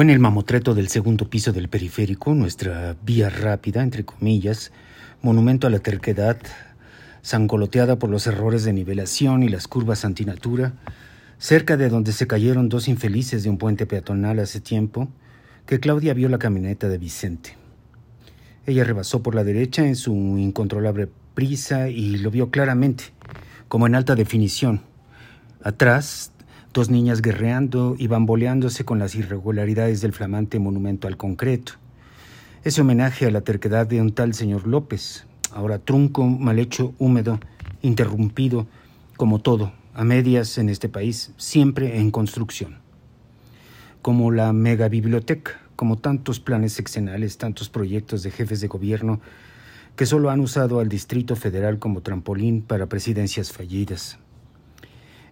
Fue en el mamotreto del segundo piso del periférico, nuestra vía rápida, entre comillas, monumento a la terquedad, sangoloteada por los errores de nivelación y las curvas antinatura, cerca de donde se cayeron dos infelices de un puente peatonal hace tiempo, que Claudia vio la camioneta de Vicente. Ella rebasó por la derecha en su incontrolable prisa y lo vio claramente, como en alta definición. Atrás, Dos niñas guerreando y bamboleándose con las irregularidades del flamante monumento al concreto. Ese homenaje a la terquedad de un tal señor López, ahora trunco, mal hecho, húmedo, interrumpido, como todo, a medias en este país, siempre en construcción. Como la megabiblioteca, como tantos planes sexenales, tantos proyectos de jefes de gobierno que solo han usado al Distrito Federal como trampolín para presidencias fallidas.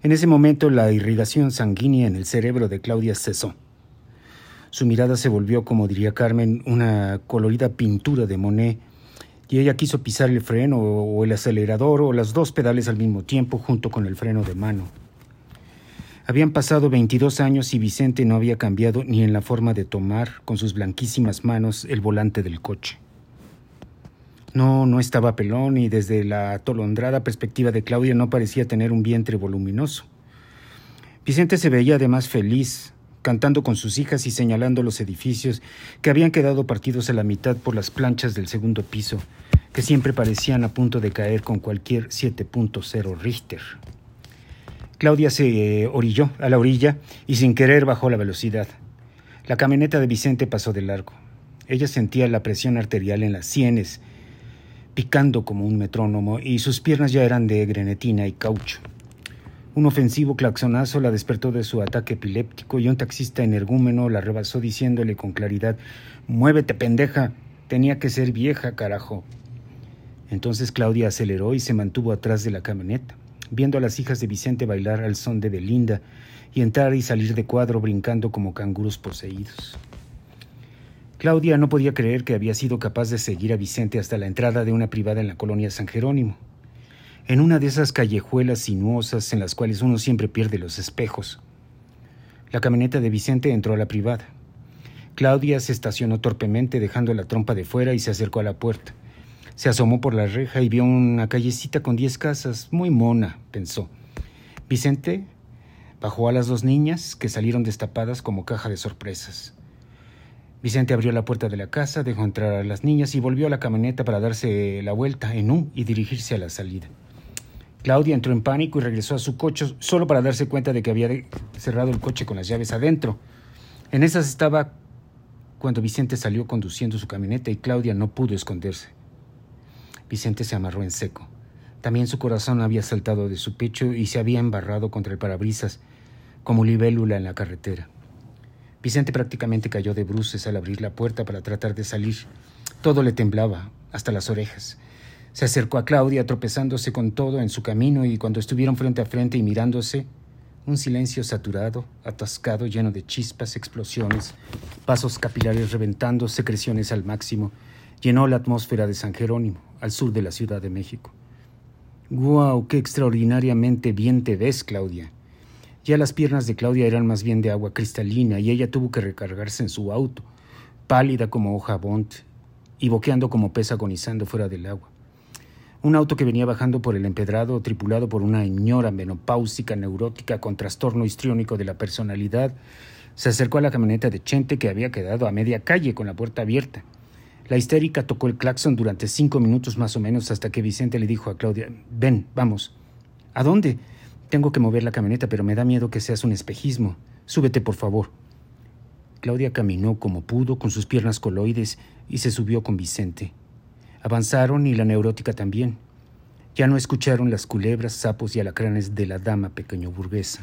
En ese momento la irrigación sanguínea en el cerebro de Claudia cesó. Su mirada se volvió, como diría Carmen, una colorida pintura de Monet, y ella quiso pisar el freno o el acelerador o las dos pedales al mismo tiempo junto con el freno de mano. Habían pasado 22 años y Vicente no había cambiado ni en la forma de tomar con sus blanquísimas manos el volante del coche. No, no estaba pelón y desde la atolondrada perspectiva de Claudia no parecía tener un vientre voluminoso. Vicente se veía además feliz, cantando con sus hijas y señalando los edificios que habían quedado partidos a la mitad por las planchas del segundo piso, que siempre parecían a punto de caer con cualquier 7.0 Richter. Claudia se eh, orilló a la orilla y sin querer bajó la velocidad. La camioneta de Vicente pasó de largo. Ella sentía la presión arterial en las sienes picando como un metrónomo, y sus piernas ya eran de grenetina y caucho. Un ofensivo claxonazo la despertó de su ataque epiléptico y un taxista energúmeno la rebasó diciéndole con claridad Muévete, pendeja. Tenía que ser vieja, carajo. Entonces Claudia aceleró y se mantuvo atrás de la camioneta, viendo a las hijas de Vicente bailar al son de Belinda y entrar y salir de cuadro brincando como canguros poseídos. Claudia no podía creer que había sido capaz de seguir a Vicente hasta la entrada de una privada en la colonia San Jerónimo, en una de esas callejuelas sinuosas en las cuales uno siempre pierde los espejos. La camioneta de Vicente entró a la privada. Claudia se estacionó torpemente dejando la trompa de fuera y se acercó a la puerta. Se asomó por la reja y vio una callecita con diez casas, muy mona, pensó. Vicente bajó a las dos niñas, que salieron destapadas como caja de sorpresas. Vicente abrió la puerta de la casa, dejó entrar a las niñas y volvió a la camioneta para darse la vuelta en U y dirigirse a la salida. Claudia entró en pánico y regresó a su coche solo para darse cuenta de que había cerrado el coche con las llaves adentro. En esas estaba cuando Vicente salió conduciendo su camioneta y Claudia no pudo esconderse. Vicente se amarró en seco. También su corazón había saltado de su pecho y se había embarrado contra el parabrisas como libélula en la carretera. Vicente prácticamente cayó de bruces al abrir la puerta para tratar de salir. Todo le temblaba, hasta las orejas. Se acercó a Claudia tropezándose con todo en su camino y cuando estuvieron frente a frente y mirándose, un silencio saturado, atascado, lleno de chispas, explosiones, pasos capilares reventando, secreciones al máximo, llenó la atmósfera de San Jerónimo, al sur de la Ciudad de México. ¡Guau! ¡Qué extraordinariamente bien te ves, Claudia! Ya las piernas de Claudia eran más bien de agua cristalina y ella tuvo que recargarse en su auto, pálida como hoja bont y boqueando como pez agonizando fuera del agua. Un auto que venía bajando por el empedrado, tripulado por una ñora menopáusica neurótica con trastorno histriónico de la personalidad, se acercó a la camioneta de Chente que había quedado a media calle con la puerta abierta. La histérica tocó el claxon durante cinco minutos más o menos hasta que Vicente le dijo a Claudia, ven, vamos. ¿A dónde? Tengo que mover la camioneta, pero me da miedo que seas un espejismo. Súbete, por favor. Claudia caminó como pudo, con sus piernas coloides, y se subió con Vicente. Avanzaron y la neurótica también. Ya no escucharon las culebras, sapos y alacranes de la dama pequeño burguesa.